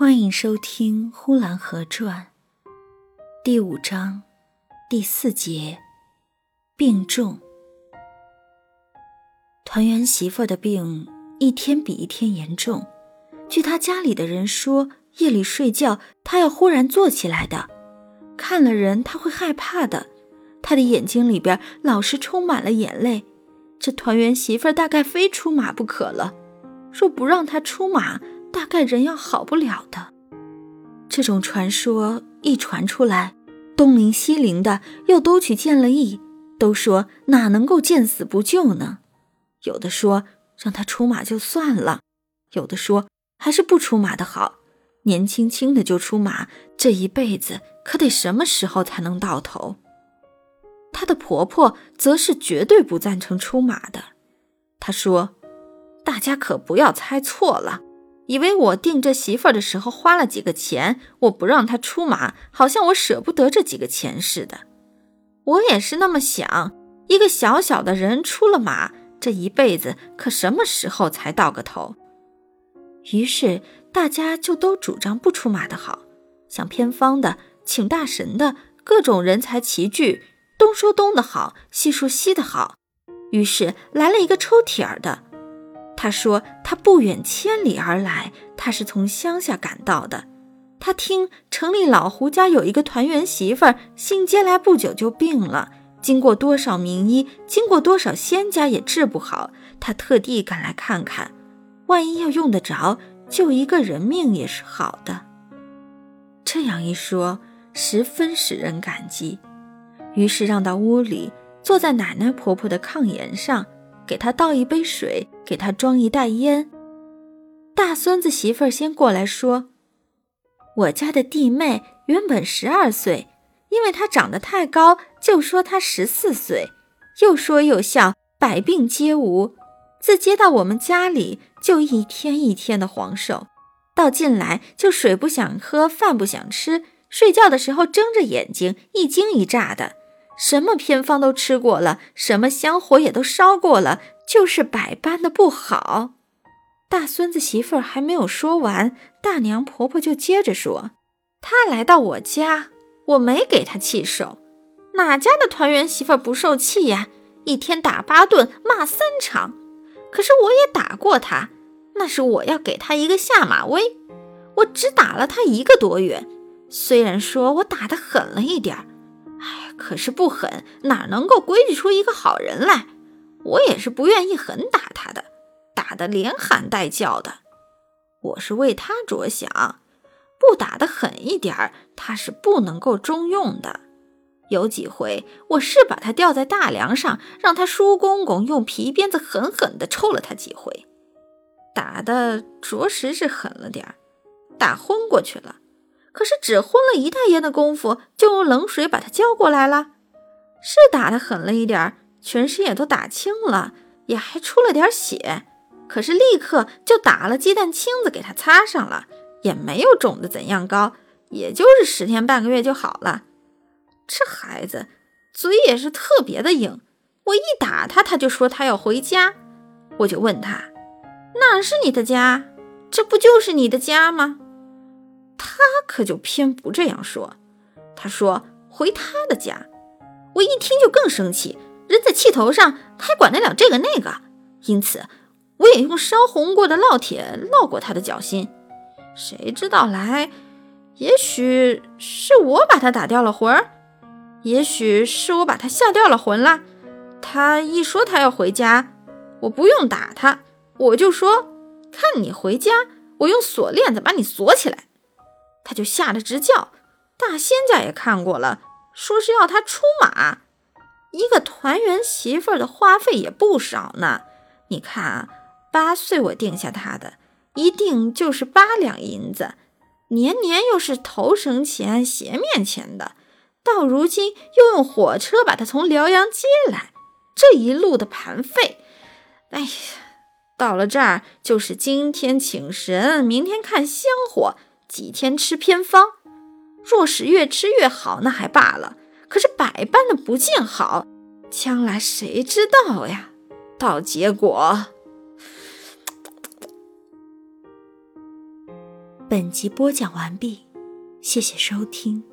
欢迎收听《呼兰河传》第五章第四节，病重。团圆媳妇的病一天比一天严重，据他家里的人说，夜里睡觉他要忽然坐起来的，看了人他会害怕的，他的眼睛里边老是充满了眼泪。这团圆媳妇大概非出马不可了，若不让他出马。大概人要好不了的，这种传说一传出来，东邻西邻的又都去见了义，都说哪能够见死不救呢？有的说让他出马就算了，有的说还是不出马的好，年轻轻的就出马，这一辈子可得什么时候才能到头？她的婆婆则是绝对不赞成出马的，她说：“大家可不要猜错了。”以为我定这媳妇儿的时候花了几个钱，我不让她出马，好像我舍不得这几个钱似的。我也是那么想，一个小小的人出了马，这一辈子可什么时候才到个头？于是大家就都主张不出马的好，想偏方的，请大神的，各种人才齐聚，东说东的好，西说西的好。于是来了一个抽铁儿的。他说：“他不远千里而来，他是从乡下赶到的。他听城里老胡家有一个团圆媳妇儿，新接来不久就病了，经过多少名医，经过多少仙家也治不好。他特地赶来看看，万一要用得着，救一个人命也是好的。”这样一说，十分使人感激。于是让到屋里，坐在奶奶婆婆的炕沿上。给他倒一杯水，给他装一袋烟。大孙子媳妇儿先过来说：“我家的弟妹原本十二岁，因为她长得太高，就说她十四岁。又说又笑，百病皆无。自接到我们家里，就一天一天的黄瘦，到进来就水不想喝，饭不想吃，睡觉的时候睁着眼睛，一惊一乍的。”什么偏方都吃过了，什么香火也都烧过了，就是百般的不好。大孙子媳妇儿还没有说完，大娘婆婆就接着说：“她来到我家，我没给她气受，哪家的团圆媳妇不受气呀？一天打八顿，骂三场。可是我也打过他，那是我要给他一个下马威。我只打了他一个多月，虽然说我打得狠了一点儿。”哎，可是不狠，哪能够规矩出一个好人来？我也是不愿意狠打他的，打得连喊带叫的。我是为他着想，不打得狠一点儿，他是不能够中用的。有几回，我是把他吊在大梁上，让他叔公公用皮鞭子狠狠地抽了他几回，打的着实是狠了点儿，打昏过去了。可是只昏了一袋烟的功夫，就用冷水把他浇过来了。是打得狠了一点全身也都打青了，也还出了点血。可是立刻就打了鸡蛋清子给他擦上了，也没有肿得怎样高，也就是十天半个月就好了。这孩子嘴也是特别的硬，我一打他，他就说他要回家。我就问他，哪是你的家？这不就是你的家吗？他可就偏不这样说，他说回他的家。我一听就更生气，人在气头上，他还管得了这个那个？因此，我也用烧红过的烙铁烙过他的脚心。谁知道来，也许是我把他打掉了魂儿，也许是我把他吓掉了魂了。他一说他要回家，我不用打他，我就说看你回家，我用锁链子把你锁起来。他就吓得直叫，大仙家也看过了，说是要他出马，一个团圆媳妇的花费也不少呢。你看啊，八岁我定下他的，一定就是八两银子，年年又是头绳钱、鞋面钱的，到如今又用火车把他从辽阳接来，这一路的盘费，哎呀，到了这儿就是今天请神，明天看香火。几天吃偏方，若是越吃越好，那还罢了；可是百般的不见好，将来谁知道呀？到结果，本集播讲完毕，谢谢收听。